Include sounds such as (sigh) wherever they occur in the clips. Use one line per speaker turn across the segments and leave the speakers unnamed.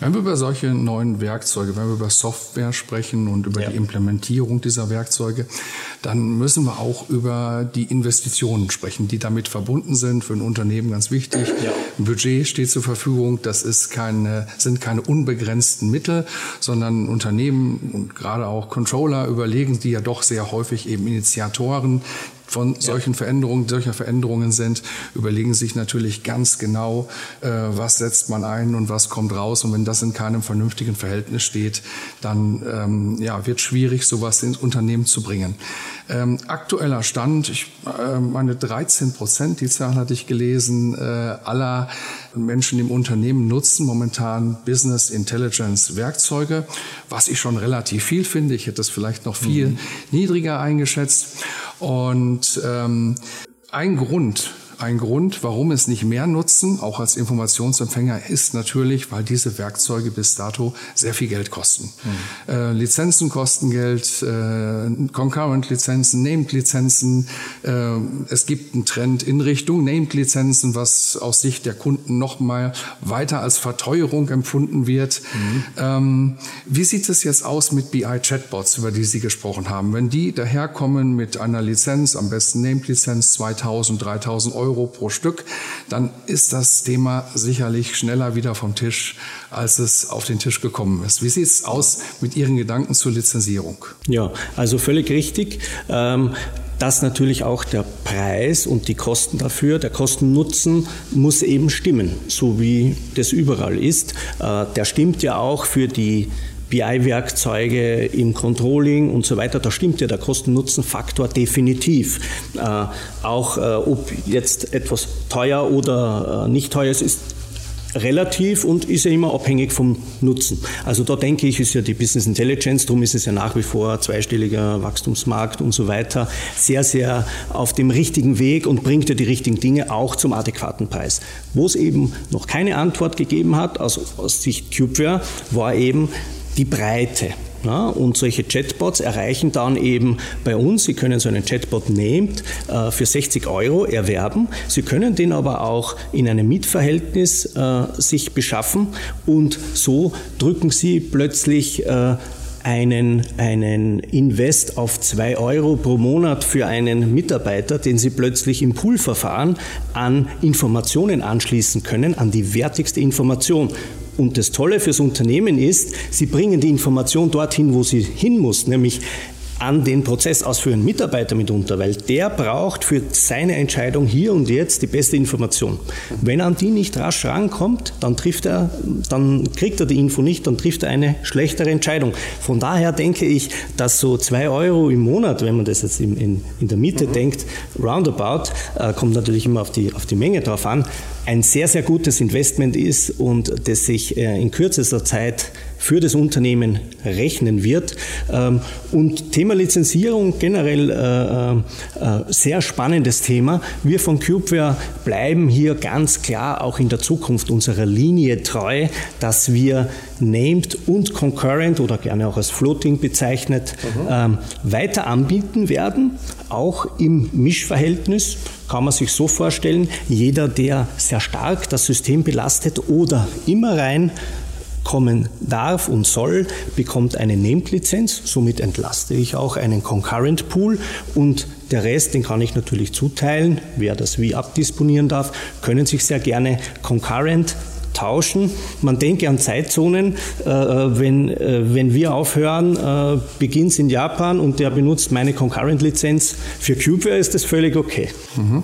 Wenn wir über solche neuen Werkzeuge, wenn wir über Software sprechen und über ja. die Implementierung dieser Werkzeuge, dann müssen wir auch über die Investitionen sprechen, die damit verbunden sind. Für ein Unternehmen ganz wichtig. Ja. Ein Budget steht zur Verfügung. Das ist keine, sind keine unbegrenzten Mittel, sondern Unternehmen und gerade auch Controller überlegen, die ja doch sehr häufig eben Initiatoren von solchen ja. Veränderungen, solcher Veränderungen sind, überlegen sich natürlich ganz genau, äh, was setzt man ein und was kommt raus. Und wenn das in keinem vernünftigen Verhältnis steht, dann ähm, ja, wird schwierig, sowas ins Unternehmen zu bringen. Ähm, aktueller Stand, ich äh, meine 13 Prozent, die Zahl hatte ich gelesen, äh, aller Menschen im Unternehmen nutzen momentan Business Intelligence Werkzeuge, was ich schon relativ viel finde. Ich hätte es vielleicht noch viel mhm. niedriger eingeschätzt. Und ähm, ein Grund, ein Grund, warum es nicht mehr nutzen, auch als Informationsempfänger, ist natürlich, weil diese Werkzeuge bis dato sehr viel Geld kosten. Mhm. Äh, Lizenzen kosten Geld, äh, Concurrent-Lizenzen, Named-Lizenzen. Äh, es gibt einen Trend in Richtung Named-Lizenzen, was aus Sicht der Kunden noch mal weiter als Verteuerung empfunden wird. Mhm. Ähm, wie sieht es jetzt aus mit BI-Chatbots, über die Sie gesprochen haben? Wenn die daherkommen mit einer Lizenz, am besten Named-Lizenz, 2000, 3000 Euro, Euro pro Stück, dann ist das Thema sicherlich schneller wieder vom Tisch, als es auf den Tisch gekommen ist. Wie sieht es aus mit Ihren Gedanken zur Lizenzierung?
Ja, also völlig richtig. Ähm dass natürlich auch der Preis und die Kosten dafür, der Kosten-Nutzen muss eben stimmen, so wie das überall ist. Äh, der stimmt ja auch für die BI-Werkzeuge im Controlling und so weiter, da stimmt ja der Kosten-Nutzen-Faktor definitiv. Äh, auch äh, ob jetzt etwas teuer oder äh, nicht teuer ist, ist relativ und ist ja immer abhängig vom Nutzen. Also da denke ich, ist ja die Business Intelligence, darum ist es ja nach wie vor zweistelliger Wachstumsmarkt und so weiter, sehr, sehr auf dem richtigen Weg und bringt ja die richtigen Dinge auch zum adäquaten Preis. Wo es eben noch keine Antwort gegeben hat, aus, aus Sicht Cubeware, war eben die Breite. Ja, und solche Chatbots erreichen dann eben bei uns, Sie können so einen Chatbot Named äh, für 60 Euro erwerben. Sie können den aber auch in einem Mietverhältnis äh, sich beschaffen und so drücken Sie plötzlich äh, einen, einen Invest auf 2 Euro pro Monat für einen Mitarbeiter, den Sie plötzlich im Poolverfahren an Informationen anschließen können, an die wertigste Information. Und das Tolle fürs Unternehmen ist, sie bringen die Information dorthin, wo sie hin muss, nämlich an den Prozess ausführenden Mitarbeiter mitunter, weil der braucht für seine Entscheidung hier und jetzt die beste Information. Wenn er an die nicht rasch rankommt, dann trifft er, dann kriegt er die Info nicht, dann trifft er eine schlechtere Entscheidung. Von daher denke ich, dass so zwei Euro im Monat, wenn man das jetzt in, in, in der Mitte mhm. denkt, roundabout, äh, kommt natürlich immer auf die, auf die Menge drauf an, ein sehr, sehr gutes Investment ist und das sich äh, in kürzester Zeit für das Unternehmen rechnen wird. Ähm, und Thema Lizenzierung generell äh, äh, sehr spannendes Thema. Wir von Cubeware bleiben hier ganz klar auch in der Zukunft unserer Linie treu, dass wir Named und Concurrent oder gerne auch als Floating bezeichnet mhm. Ähm, weiter anbieten werden, auch im Mischverhältnis kann man sich so vorstellen, jeder, der sehr stark das System belastet oder immer rein kommen darf und soll, bekommt eine Named-Lizenz. Somit entlaste ich auch einen Concurrent Pool und der Rest, den kann ich natürlich zuteilen. Wer das wie abdisponieren darf, können sich sehr gerne Concurrent tauschen. Man denke an Zeitzonen. Äh, wenn, äh, wenn wir aufhören, äh, beginnt es in Japan und der benutzt meine Concurrent-Lizenz für Cubeware, ist das völlig okay.
Mhm.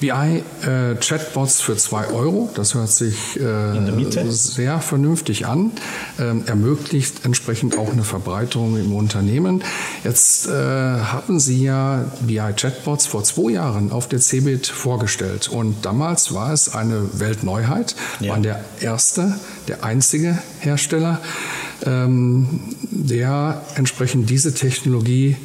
BI-Chatbots für 2 Euro, das hört sich sehr vernünftig an, ähm, ermöglicht entsprechend auch eine Verbreitung im Unternehmen. Jetzt haben Sie ja BI-Chatbots vor zwei Jahren auf der CeBIT vorgestellt und damals war es eine Weltneuheit, ja. waren der erste, der einzige Hersteller, ähm, der entsprechend diese Technologie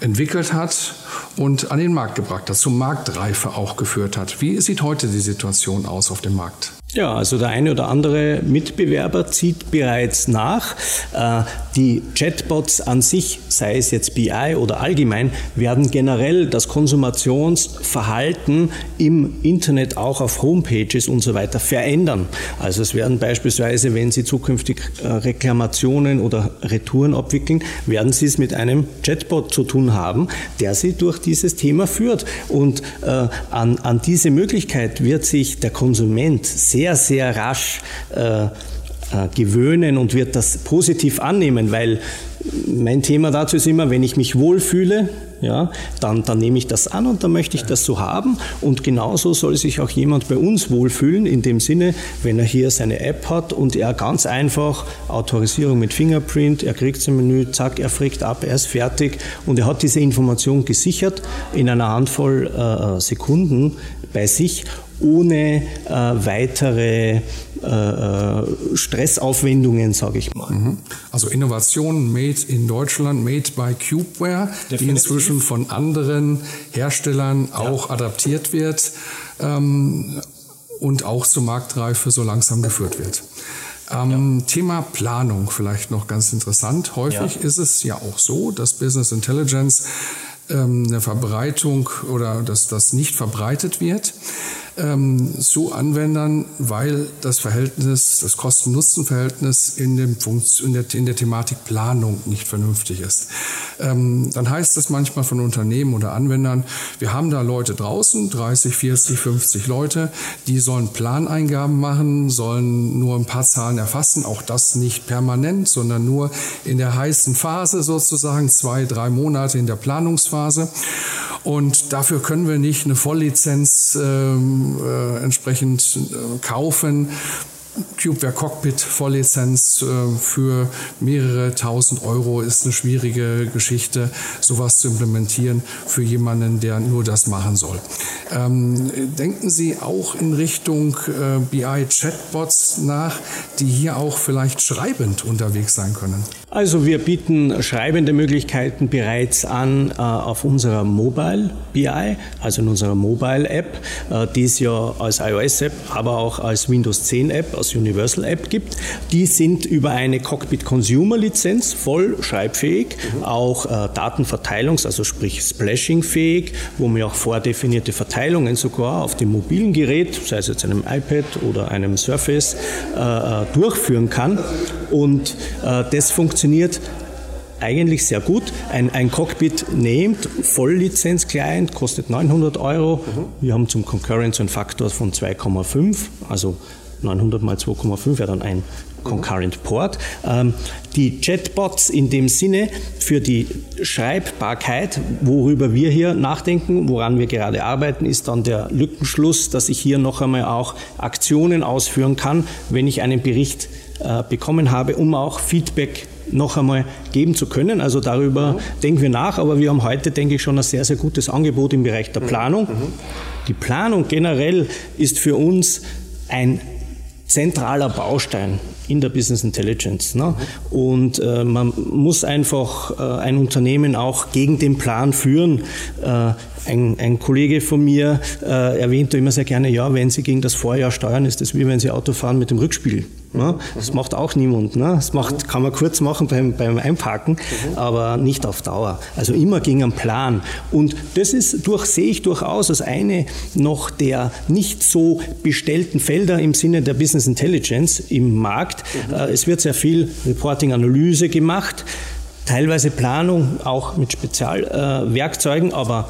entwickelt hat und an den Markt gebracht hat, zur Marktreife auch geführt hat. Wie sieht heute die Situation aus auf dem Markt?
Ja, also der eine oder andere Mitbewerber zieht bereits nach. Äh, die Chatbots an sich, sei es jetzt BI oder allgemein, werden generell das Konsumationsverhalten im Internet auch auf Homepages und so weiter verändern. Also es werden beispielsweise, wenn Sie zukünftig äh, Reklamationen oder Retouren abwickeln, werden Sie es mit einem Chatbot zu tun haben, der Sie durch dieses Thema führt. Und äh, an, an diese Möglichkeit wird sich der Konsument sehr sehr, sehr rasch äh, äh, gewöhnen und wird das positiv annehmen, weil mein Thema dazu ist immer, wenn ich mich wohlfühle, ja, dann, dann nehme ich das an und dann möchte ich das so haben. Und genauso soll sich auch jemand bei uns wohlfühlen, in dem Sinne, wenn er hier seine App hat und er ganz einfach Autorisierung mit Fingerprint, er kriegt sein Menü, zack, er fragt ab, er ist fertig und er hat diese Information gesichert in einer Handvoll äh, Sekunden bei sich ohne äh, weitere äh, äh, Stressaufwendungen, sage ich mal. Mhm.
Also Innovation made in Deutschland, made by Cubeware, Definitiv. die inzwischen von anderen Herstellern ja. auch adaptiert wird ähm, und auch zur Marktreife so langsam geführt wird. Ähm, ja. Thema Planung vielleicht noch ganz interessant. Häufig ja. ist es ja auch so, dass Business Intelligence ähm, eine Verbreitung oder dass das nicht verbreitet wird ähm, zu Anwendern, weil das Verhältnis, das Kosten-Nutzen-Verhältnis in, in, der, in der Thematik Planung nicht vernünftig ist. Ähm, dann heißt es manchmal von Unternehmen oder Anwendern, wir haben da Leute draußen, 30, 40, 50 Leute, die sollen Planeingaben machen, sollen nur ein paar Zahlen erfassen, auch das nicht permanent, sondern nur in der heißen Phase sozusagen, zwei, drei Monate in der Planungsphase. Und dafür können wir nicht eine Volllizenz ähm, äh, entsprechend äh, kaufen. Cubeware Cockpit Volllizenz äh, für mehrere tausend Euro ist eine schwierige Geschichte, sowas zu implementieren für jemanden, der nur das machen soll. Ähm, denken Sie auch in Richtung äh, BI-Chatbots nach, die hier auch vielleicht schreibend unterwegs sein können?
Also wir bieten schreibende Möglichkeiten bereits an äh, auf unserer Mobile BI, also in unserer Mobile App, äh, die es ja als iOS App, aber auch als Windows 10 App, als Universal App gibt. Die sind über eine Cockpit Consumer Lizenz voll schreibfähig, mhm. auch äh, Datenverteilungs-, also sprich Splashing fähig, wo man auch vordefinierte Verteilungen sogar auf dem mobilen Gerät, sei es jetzt einem iPad oder einem Surface, äh, äh durchführen kann. Und äh, das funktioniert funktioniert eigentlich sehr gut. Ein, ein Cockpit nehmt, Volllizenz-Client, kostet 900 Euro. Mhm. Wir haben zum Concurrence einen Faktor von 2,5, also 900 mal 2,5 wäre dann ein Concurrent Port. Ähm, die Chatbots in dem Sinne für die Schreibbarkeit, worüber wir hier nachdenken, woran wir gerade arbeiten, ist dann der Lückenschluss, dass ich hier noch einmal auch Aktionen ausführen kann, wenn ich einen Bericht äh, bekommen habe, um auch Feedback noch einmal geben zu können. Also darüber mhm. denken wir nach, aber wir haben heute, denke ich, schon ein sehr, sehr gutes Angebot im Bereich der mhm. Planung. Mhm. Die Planung generell ist für uns ein zentraler Baustein in der Business Intelligence. Ne? Und äh, man muss einfach äh, ein Unternehmen auch gegen den Plan führen. Äh, ein, ein, Kollege von mir äh, erwähnte immer sehr gerne, ja, wenn Sie gegen das Vorjahr steuern, ist das wie wenn Sie Auto fahren mit dem Rückspiel. Ne? Das macht auch niemand. Ne? Das macht, kann man kurz machen beim, beim Einparken, aber nicht auf Dauer. Also immer gegen einen Plan. Und das ist durch, sehe ich durchaus als eine noch der nicht so bestellten Felder im Sinne der Business Intelligence im Markt. Mhm. Es wird sehr viel Reporting-Analyse gemacht, teilweise Planung auch mit Spezialwerkzeugen, aber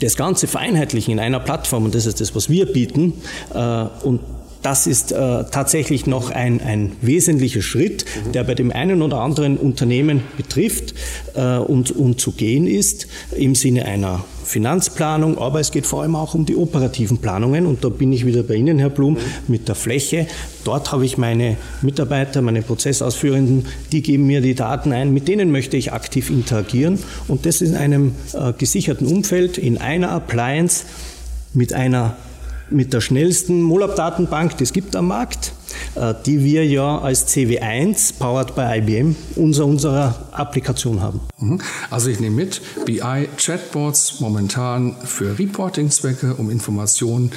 das Ganze vereinheitlichen in einer Plattform, und das ist das, was wir bieten, äh, und das ist äh, tatsächlich noch ein, ein wesentlicher Schritt, mhm. der bei dem einen oder anderen Unternehmen betrifft äh, und, und zu gehen ist im Sinne einer Finanzplanung, aber es geht vor allem auch um die operativen Planungen. Und da bin ich wieder bei Ihnen, Herr Blum, mit der Fläche. Dort habe ich meine Mitarbeiter, meine Prozessausführenden, die geben mir die Daten ein, mit denen möchte ich aktiv interagieren. Und das in einem äh, gesicherten Umfeld, in einer Appliance, mit einer mit der schnellsten MOLAB-Datenbank, die es gibt am Markt, die wir ja als CW1, powered by IBM, unser, unserer Applikation haben.
Mhm. Also ich nehme mit, BI-Chatbots momentan für Reporting-Zwecke, um Informationen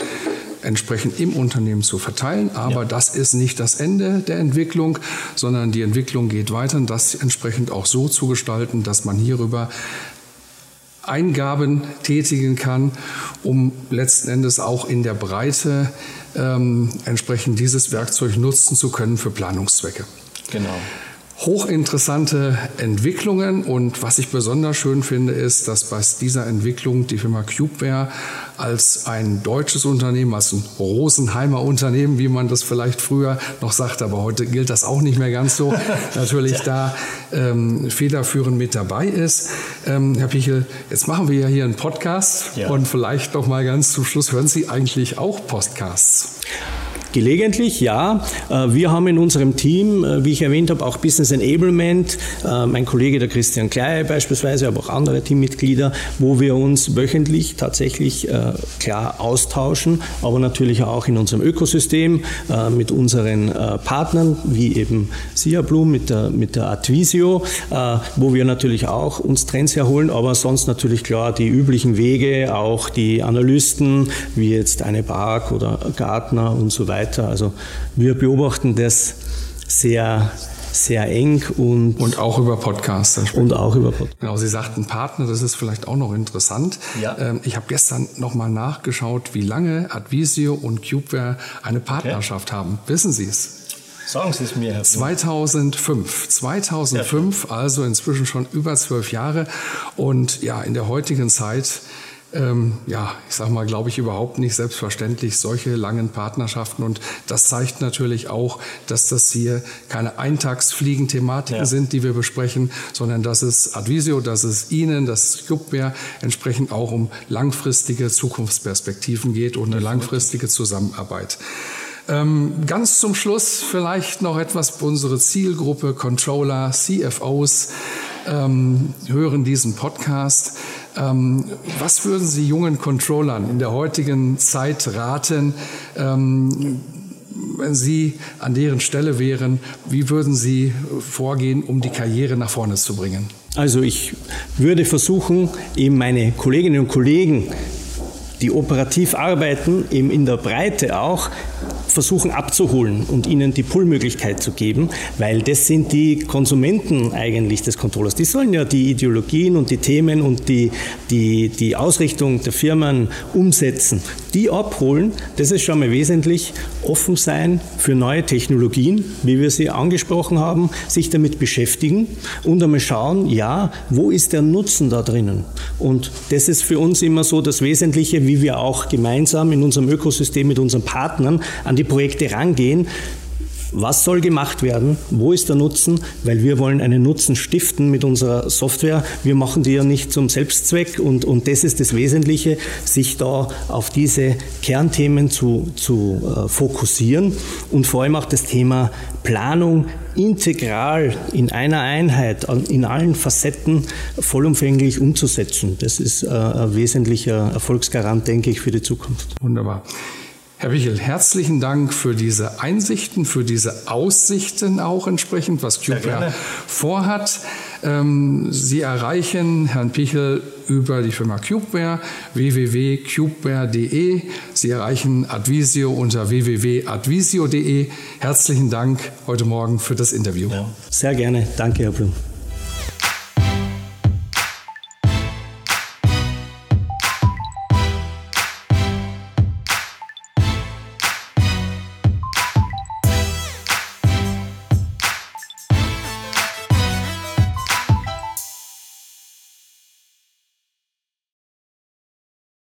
entsprechend im Unternehmen zu verteilen. Aber ja. das ist nicht das Ende der Entwicklung, sondern die Entwicklung geht weiter, das entsprechend auch so zu gestalten, dass man hierüber Eingaben tätigen kann, um letzten Endes auch in der Breite ähm, entsprechend dieses Werkzeug nutzen zu können für Planungszwecke.
Genau
hochinteressante Entwicklungen und was ich besonders schön finde, ist, dass bei dieser Entwicklung die Firma Cubeware als ein deutsches Unternehmen, als ein Rosenheimer Unternehmen, wie man das vielleicht früher noch sagte, aber heute gilt das auch nicht mehr ganz so, (laughs) natürlich da ähm, federführend mit dabei ist. Ähm, Herr Pichel, jetzt machen wir ja hier einen Podcast ja. und vielleicht noch mal ganz zum Schluss, hören Sie eigentlich auch Podcasts?
Gelegentlich, ja. Äh, wir haben in unserem Team, äh, wie ich erwähnt habe, auch Business Enablement, äh, mein Kollege der Christian Klei beispielsweise, aber auch andere Teammitglieder, wo wir uns wöchentlich tatsächlich klar austauschen, aber natürlich auch in unserem Ökosystem mit unseren Partnern, wie eben Sia mit der, mit der Advisio, wo wir natürlich auch uns Trends herholen, aber sonst natürlich klar die üblichen Wege, auch die Analysten, wie jetzt eine Bark oder Gartner und so weiter weiter. Also wir beobachten das sehr sehr eng und
und auch über Podcasts.
Und auch über Podcasts.
Genau, Sie sagten Partner, das ist vielleicht auch noch interessant. Ja. Ähm, ich habe gestern noch mal nachgeschaut, wie lange Advisio und Cubeware eine Partnerschaft okay. haben. Wissen Sie es?
Sagen Sie es mir, Herr
2005. 2005, also inzwischen schon über zwölf Jahre. Und ja, in der heutigen Zeit ähm, ja, ich sage mal, glaube ich überhaupt nicht selbstverständlich solche langen Partnerschaften. Und das zeigt natürlich auch, dass das hier keine Eintagsfliegen-Thematiken ja. sind, die wir besprechen, sondern dass es Advisio, dass es Ihnen, dass Cubeware entsprechend auch um langfristige Zukunftsperspektiven geht und eine langfristige Zusammenarbeit. Ähm, ganz zum Schluss vielleicht noch etwas unsere Zielgruppe, Controller, CFOs ähm, hören diesen Podcast. Ähm, was würden Sie jungen Controllern in der heutigen Zeit raten, ähm, wenn Sie an deren Stelle wären? Wie würden Sie vorgehen, um die Karriere nach vorne zu bringen?
Also ich würde versuchen, eben meine Kolleginnen und Kollegen die operativ arbeiten, eben in der Breite auch, versuchen abzuholen und ihnen die Pull-Möglichkeit zu geben, weil das sind die Konsumenten eigentlich des Controllers. Die sollen ja die Ideologien und die Themen und die, die, die Ausrichtung der Firmen umsetzen. Die abholen, das ist schon mal wesentlich, offen sein für neue Technologien, wie wir sie angesprochen haben, sich damit beschäftigen und einmal schauen, ja, wo ist der Nutzen da drinnen? Und das ist für uns immer so das Wesentliche, wie wir auch gemeinsam in unserem Ökosystem mit unseren Partnern an die Projekte rangehen. Was soll gemacht werden? Wo ist der Nutzen? Weil wir wollen einen Nutzen stiften mit unserer Software. Wir machen die ja nicht zum Selbstzweck und, und das ist das Wesentliche, sich da auf diese Kernthemen zu, zu äh, fokussieren und vor allem auch das Thema Planung integral in einer Einheit, in allen Facetten vollumfänglich umzusetzen. Das ist äh, ein wesentlicher Erfolgsgarant, denke ich, für die Zukunft.
Wunderbar. Herr Wichel, herzlichen Dank für diese Einsichten, für diese Aussichten auch entsprechend, was CubeWare vorhat. Ähm, Sie erreichen Herrn Pichel über die Firma CubeWare, www.cubeware.de. Sie erreichen Advisio unter www.advisio.de. Herzlichen Dank heute Morgen für das Interview. Ja,
sehr gerne. Danke, Herr Blum.